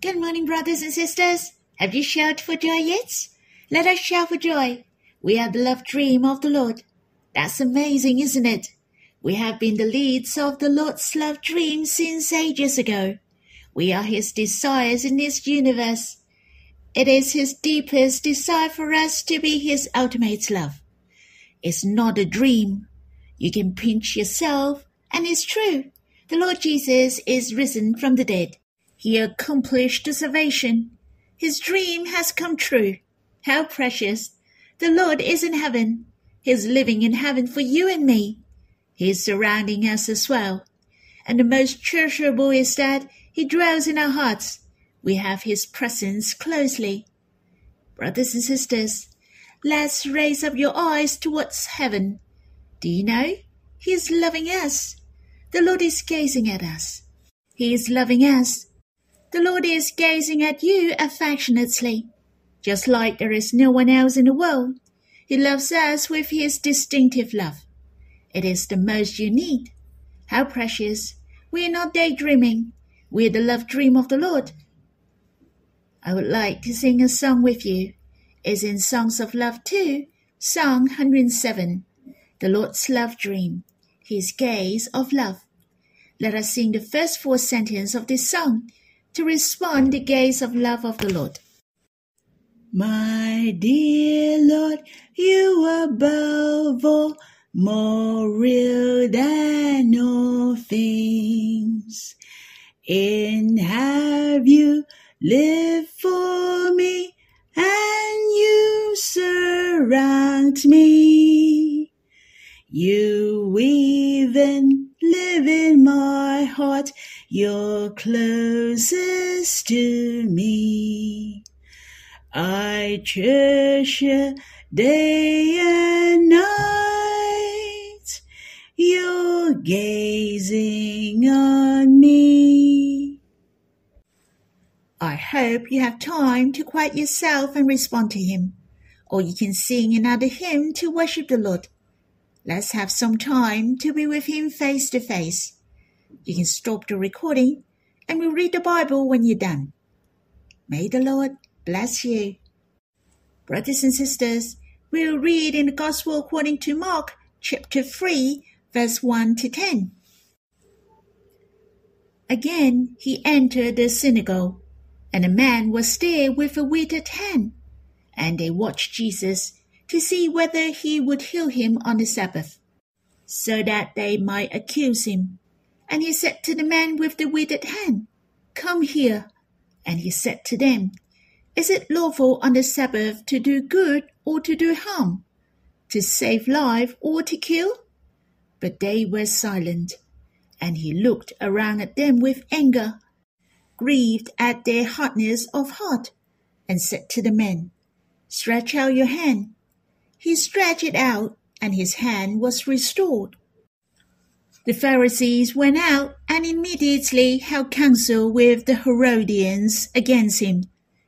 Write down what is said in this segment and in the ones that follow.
Good morning, brothers and sisters. Have you shouted for joy yet? Let us shout for joy. We are the love dream of the Lord. That's amazing, isn't it? We have been the leads of the Lord's love dream since ages ago. We are His desires in this universe. It is His deepest desire for us to be His ultimate love. It's not a dream. You can pinch yourself, and it's true. The Lord Jesus is risen from the dead. He accomplished the salvation. His dream has come true. How precious! The Lord is in heaven. He's living in heaven for you and me. He's surrounding us as well. And the most treasurable is that He dwells in our hearts. We have His presence closely. Brothers and sisters, let's raise up your eyes towards heaven. Do you know? He is loving us. The Lord is gazing at us. He is loving us the Lord is gazing at you affectionately, just like there is no one else in the world. He loves us with his distinctive love. It is the most unique. How precious. We are not daydreaming. We are the love dream of the Lord. I would like to sing a song with you. It's in Songs of Love 2, Song 107. The Lord's Love Dream, His Gaze of Love. Let us sing the first four sentences of this song to respond the gaze of love of the Lord. My dear Lord, you are above all, more real than all things. In have you lived for me, and you surround me. You even live in my heart you're closest to me. I treasure day and night. You're gazing on me. I hope you have time to quiet yourself and respond to Him, or you can sing another hymn to worship the Lord. Let's have some time to be with Him face to face. You can stop the recording and we'll read the Bible when you're done. May the Lord bless you. Brothers and sisters, we'll read in the Gospel according to Mark chapter 3, verse 1 to 10. Again he entered the synagogue, and a man was there with a withered hand. And they watched Jesus to see whether he would heal him on the Sabbath, so that they might accuse him. And he said to the man with the withered hand, Come here. And he said to them, Is it lawful on the Sabbath to do good or to do harm, to save life or to kill? But they were silent. And he looked around at them with anger, grieved at their hardness of heart, and said to the man, Stretch out your hand. He stretched it out, and his hand was restored. The Pharisees went out and immediately held counsel with the Herodians against him,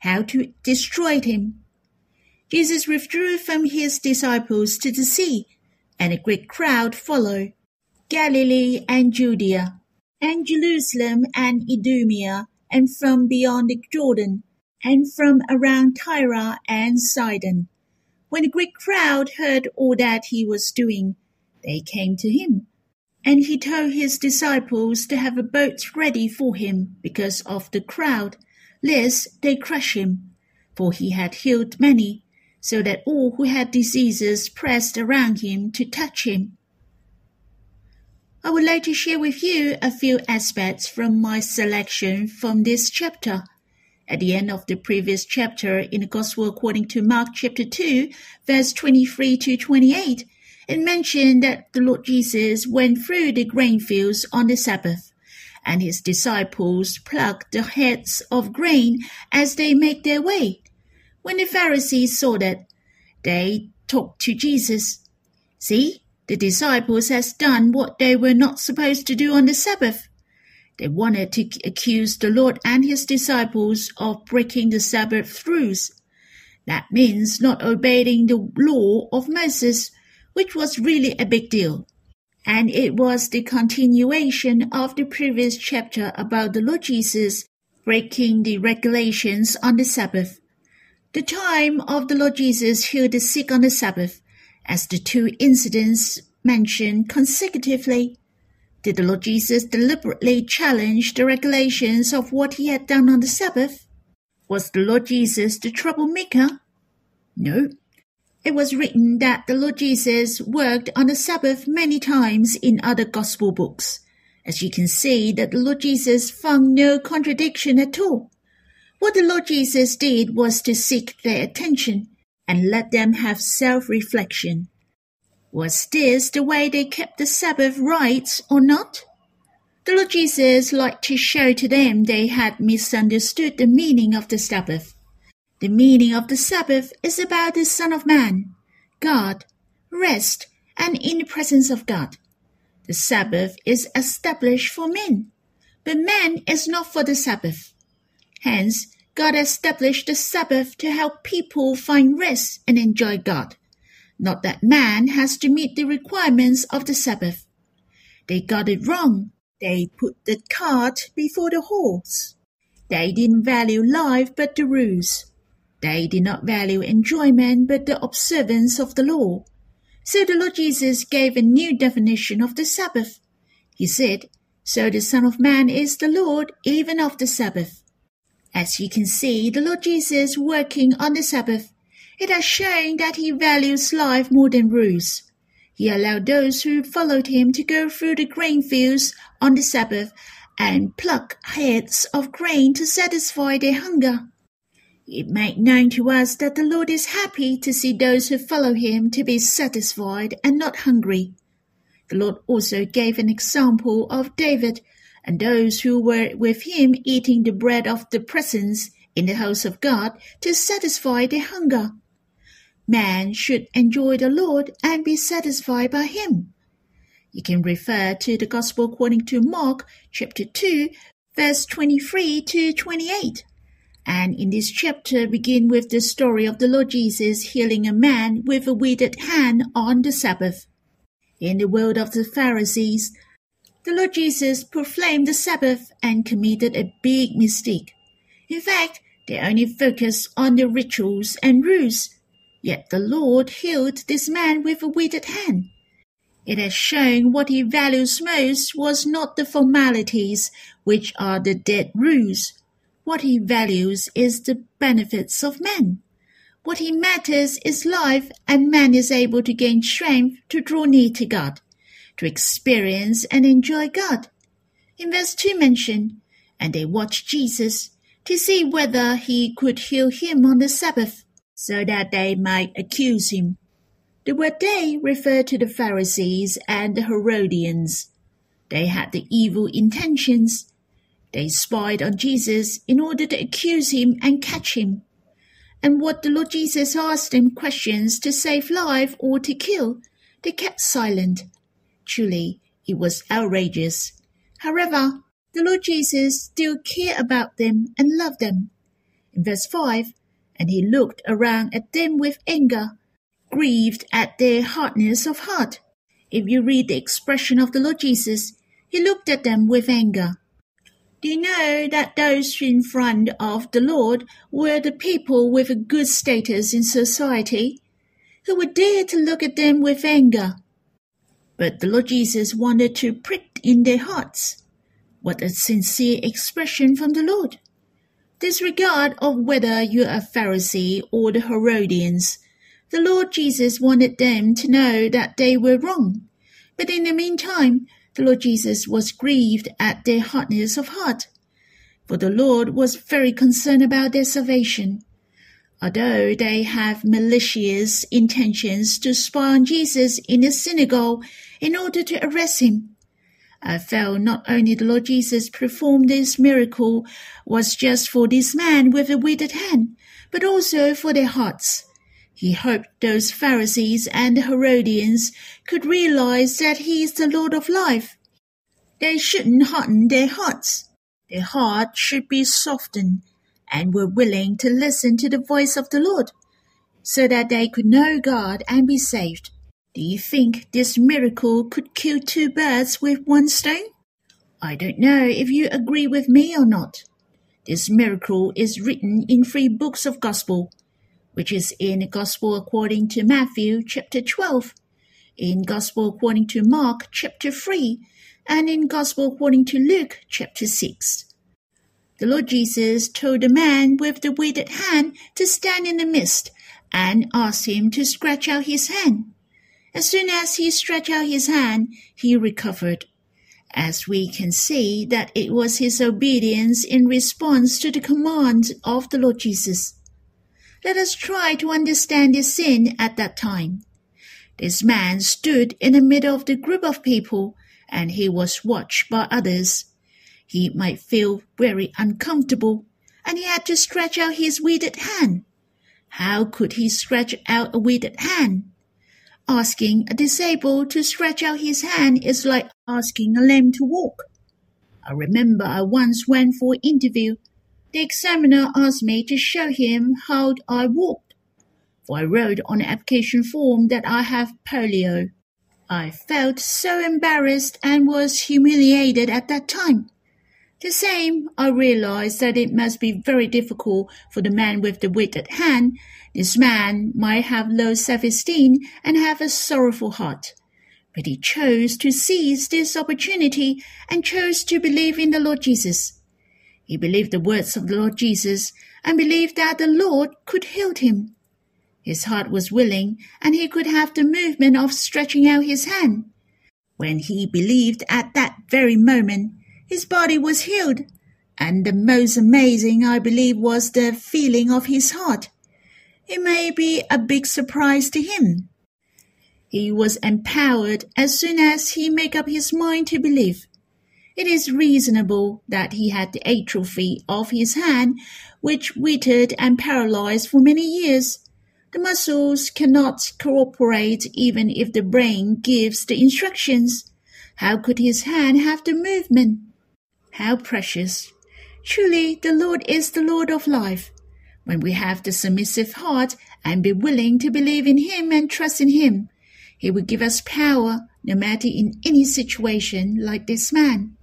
how to destroy him. Jesus withdrew from his disciples to the sea, and a great crowd followed. Galilee and Judea, and Jerusalem and Idumea, and from beyond the Jordan, and from around Tyre and Sidon. When the great crowd heard all that he was doing, they came to him and he told his disciples to have a boat ready for him because of the crowd, lest they crush him. For he had healed many, so that all who had diseases pressed around him to touch him. I would like to share with you a few aspects from my selection from this chapter. At the end of the previous chapter in the Gospel according to Mark chapter 2, verse 23 to 28, it mentioned that the Lord Jesus went through the grain fields on the Sabbath, and his disciples plucked the heads of grain as they made their way. When the Pharisees saw that, they talked to Jesus. See, the disciples has done what they were not supposed to do on the Sabbath. They wanted to accuse the Lord and his disciples of breaking the Sabbath rules. That means not obeying the law of Moses which was really a big deal. And it was the continuation of the previous chapter about the Lord Jesus breaking the regulations on the Sabbath. The time of the Lord Jesus healed the sick on the Sabbath, as the two incidents mentioned consecutively. Did the Lord Jesus deliberately challenge the regulations of what he had done on the Sabbath? Was the Lord Jesus the troublemaker? No. It was written that the Lord Jesus worked on the Sabbath many times in other gospel books. As you can see that the Lord Jesus found no contradiction at all. What the Lord Jesus did was to seek their attention and let them have self-reflection. Was this the way they kept the Sabbath right or not? The Lord Jesus liked to show to them they had misunderstood the meaning of the Sabbath. The meaning of the Sabbath is about the Son of Man, God, rest, and in the presence of God. The Sabbath is established for men, but man is not for the Sabbath. Hence, God established the Sabbath to help people find rest and enjoy God, not that man has to meet the requirements of the Sabbath. They got it wrong. They put the cart before the horse. They didn't value life but the rules. They did not value enjoyment but the observance of the law. So the Lord Jesus gave a new definition of the Sabbath. He said, So the Son of Man is the Lord even of the Sabbath. As you can see, the Lord Jesus working on the Sabbath, it has shown that he values life more than rules. He allowed those who followed him to go through the grain fields on the Sabbath and pluck heads of grain to satisfy their hunger. It made known to us that the Lord is happy to see those who follow him to be satisfied and not hungry. The Lord also gave an example of David and those who were with him eating the bread of the presence in the house of God to satisfy their hunger. Man should enjoy the Lord and be satisfied by him. You can refer to the Gospel according to Mark chapter 2 verse 23 to 28 and in this chapter begin with the story of the Lord Jesus healing a man with a withered hand on the Sabbath. In the world of the Pharisees, the Lord Jesus proclaimed the Sabbath and committed a big mistake. In fact, they only focused on the rituals and rules, yet the Lord healed this man with a withered hand. It has shown what he values most was not the formalities, which are the dead rules, what he values is the benefits of man. What he matters is life, and man is able to gain strength to draw near to God, to experience and enjoy God. In verse 2 mentioned, and they watched Jesus to see whether he could heal him on the Sabbath, so that they might accuse him. The word they referred to the Pharisees and the Herodians. They had the evil intentions they spied on Jesus in order to accuse him and catch him. And what the Lord Jesus asked them questions to save life or to kill, they kept silent. Truly, it was outrageous. However, the Lord Jesus still cared about them and loved them. In verse 5, and he looked around at them with anger, grieved at their hardness of heart. If you read the expression of the Lord Jesus, he looked at them with anger. You know that those in front of the Lord were the people with a good status in society, who would dare to look at them with anger? But the Lord Jesus wanted to prick in their hearts. What a sincere expression from the Lord! Disregard of whether you're a Pharisee or the Herodians, the Lord Jesus wanted them to know that they were wrong. But in the meantime, the Lord Jesus was grieved at their hardness of heart, for the Lord was very concerned about their salvation. Although they have malicious intentions to spy on Jesus in the synagogue in order to arrest him, I felt not only the Lord Jesus performed this miracle was just for this man with a withered hand, but also for their hearts. He hoped those Pharisees and Herodians could realize that he is the Lord of life. They shouldn't harden their hearts. Their heart should be softened and were willing to listen to the voice of the Lord so that they could know God and be saved. Do you think this miracle could kill two birds with one stone? I don't know if you agree with me or not. This miracle is written in three books of Gospel, which is in the Gospel according to Matthew chapter 12, in Gospel according to Mark chapter 3, and in Gospel according to Luke chapter 6. The Lord Jesus told the man with the withered hand to stand in the midst and asked him to stretch out his hand. As soon as he stretched out his hand, he recovered as we can see that it was his obedience in response to the command of the Lord Jesus. Let us try to understand this scene at that time. This man stood in the middle of the group of people and he was watched by others. He might feel very uncomfortable and he had to stretch out his withered hand. How could he stretch out a withered hand? Asking a disabled to stretch out his hand is like asking a lame to walk. I remember I once went for an interview. The examiner asked me to show him how I walked, for I wrote on the application form that I have polio. I felt so embarrassed and was humiliated at that time. The same, I realized that it must be very difficult for the man with the withered hand. This man might have low self-esteem and have a sorrowful heart. But he chose to seize this opportunity and chose to believe in the Lord Jesus. He believed the words of the Lord Jesus and believed that the Lord could heal him. His heart was willing and he could have the movement of stretching out his hand. When he believed at that very moment, his body was healed, and the most amazing, I believe, was the feeling of his heart. It may be a big surprise to him. He was empowered as soon as he made up his mind to believe. It is reasonable that he had the atrophy of his hand, which withered and paralyzed for many years. The muscles cannot cooperate even if the brain gives the instructions. How could his hand have the movement? How precious! Truly, the Lord is the Lord of life. When we have the submissive heart and be willing to believe in Him and trust in Him, He will give us power no matter in any situation like this man.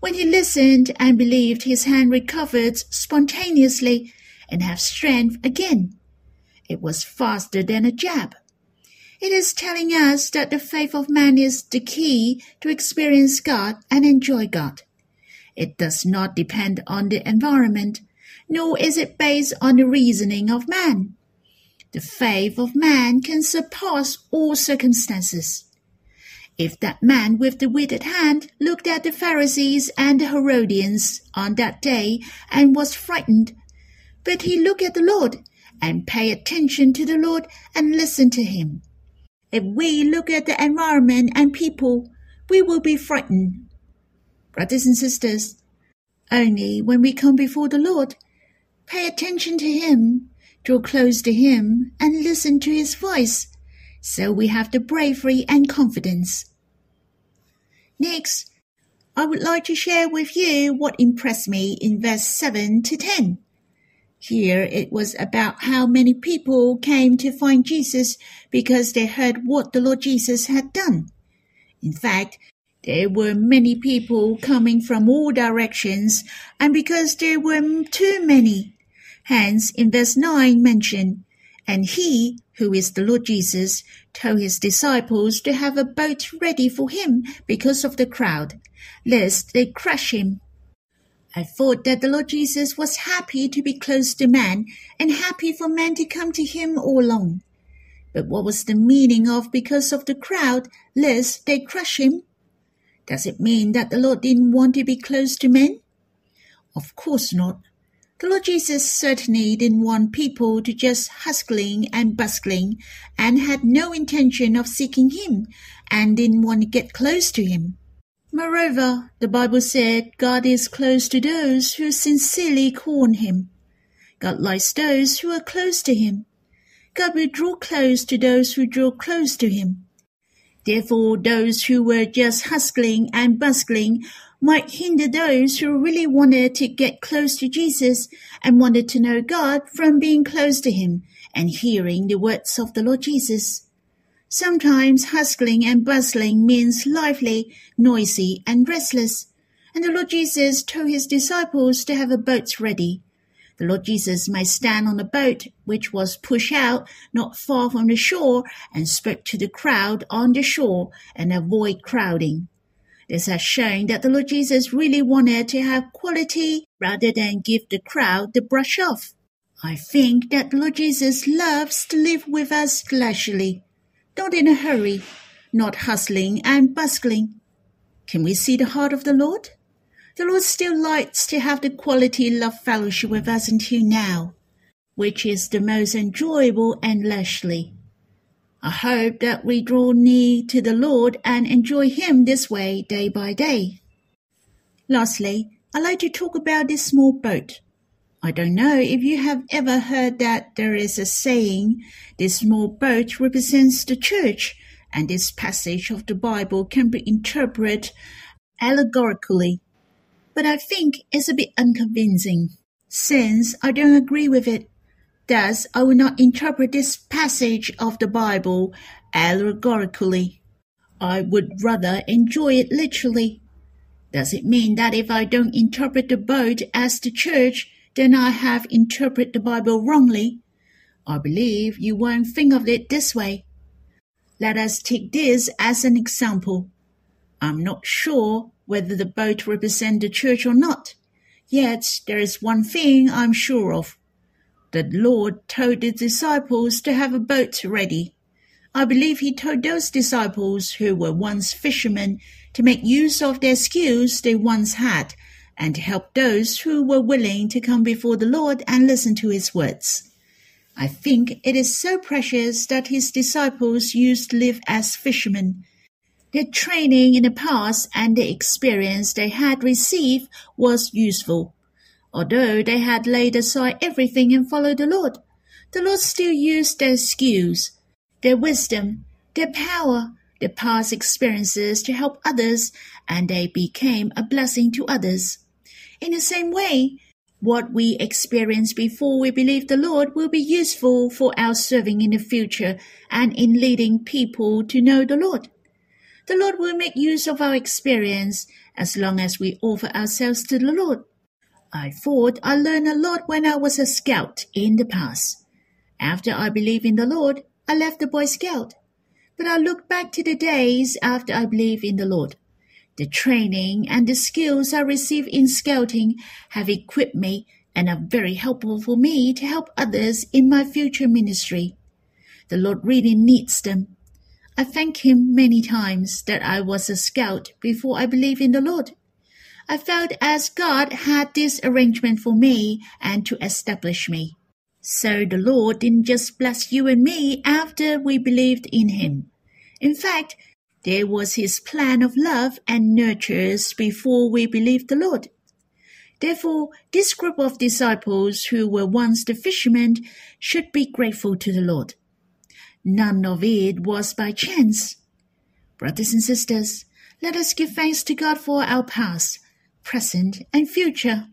When he listened and believed, his hand recovered spontaneously and have strength again. It was faster than a jab. It is telling us that the faith of man is the key to experience God and enjoy God. It does not depend on the environment, nor is it based on the reasoning of man. The faith of man can surpass all circumstances. If that man with the withered hand looked at the Pharisees and the Herodians on that day and was frightened, but he looked at the Lord and pay attention to the Lord and listen to him. If we look at the environment and people, we will be frightened brothers and sisters, only when we come before the Lord, pay attention to Him, draw close to Him, and listen to His voice, so we have the bravery and confidence. Next, I would like to share with you what impressed me in verse 7 to 10. Here it was about how many people came to find Jesus because they heard what the Lord Jesus had done. In fact, there were many people coming from all directions, and because there were too many. Hence, in verse 9 mentioned, and he, who is the Lord Jesus, told his disciples to have a boat ready for him because of the crowd, lest they crush him. I thought that the Lord Jesus was happy to be close to man and happy for men to come to him all along. But what was the meaning of because of the crowd, lest they crush him? Does it mean that the Lord didn't want to be close to men? Of course not. The Lord Jesus certainly didn't want people to just hustling and bustling and had no intention of seeking Him and didn't want to get close to Him. Moreover, the Bible said God is close to those who sincerely call on Him. God likes those who are close to Him. God will draw close to those who draw close to Him. Therefore, those who were just hustling and bustling might hinder those who really wanted to get close to Jesus and wanted to know God from being close to Him and hearing the words of the Lord Jesus. Sometimes hustling and bustling means lively, noisy, and restless, and the Lord Jesus told his disciples to have a boat ready. The Lord Jesus might stand on a boat which was pushed out not far from the shore and spoke to the crowd on the shore and avoid crowding. This has shown that the Lord Jesus really wanted to have quality rather than give the crowd the brush off. I think that the Lord Jesus loves to live with us leisurely, not in a hurry, not hustling and bustling. Can we see the heart of the Lord? The Lord still likes to have the quality love fellowship with us until now, which is the most enjoyable and leisurely. I hope that we draw near to the Lord and enjoy Him this way day by day. Lastly, I'd like to talk about this small boat. I don't know if you have ever heard that there is a saying, this small boat represents the church, and this passage of the Bible can be interpreted allegorically. But I think it's a bit unconvincing, since I don't agree with it. Thus, I will not interpret this passage of the Bible allegorically. I would rather enjoy it literally. Does it mean that if I don't interpret the boat as the church, then I have interpreted the Bible wrongly? I believe you won't think of it this way. Let us take this as an example. I'm not sure whether the boat represents the church or not. Yet there is one thing I'm sure of. The Lord told the disciples to have a boat ready. I believe he told those disciples who were once fishermen to make use of their skills they once had and to help those who were willing to come before the Lord and listen to his words. I think it is so precious that his disciples used to live as fishermen. Their training in the past and the experience they had received was useful. Although they had laid aside everything and followed the Lord, the Lord still used their skills, their wisdom, their power, their past experiences to help others, and they became a blessing to others. In the same way, what we experience before we believe the Lord will be useful for our serving in the future and in leading people to know the Lord. The Lord will make use of our experience as long as we offer ourselves to the Lord. I thought I learned a lot when I was a scout in the past. After I believed in the Lord, I left the Boy Scout. But I look back to the days after I believed in the Lord. The training and the skills I received in scouting have equipped me and are very helpful for me to help others in my future ministry. The Lord really needs them. I thank Him many times that I was a scout before I believed in the Lord. I felt as God had this arrangement for me and to establish me. So the Lord didn't just bless you and me after we believed in Him. In fact, there was His plan of love and nurtures before we believed the Lord. Therefore, this group of disciples who were once the fishermen should be grateful to the Lord. None of it was by chance. Brothers and sisters, let us give thanks to God for our past, present, and future.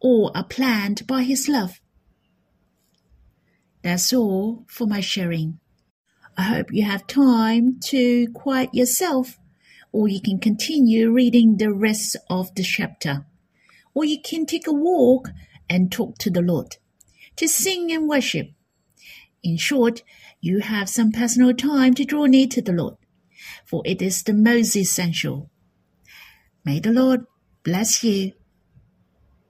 All are planned by His love. That's all for my sharing. I hope you have time to quiet yourself, or you can continue reading the rest of the chapter, or you can take a walk and talk to the Lord, to sing and worship. In short, you have some personal time to draw near to the Lord, for it is the most essential. May the Lord bless you.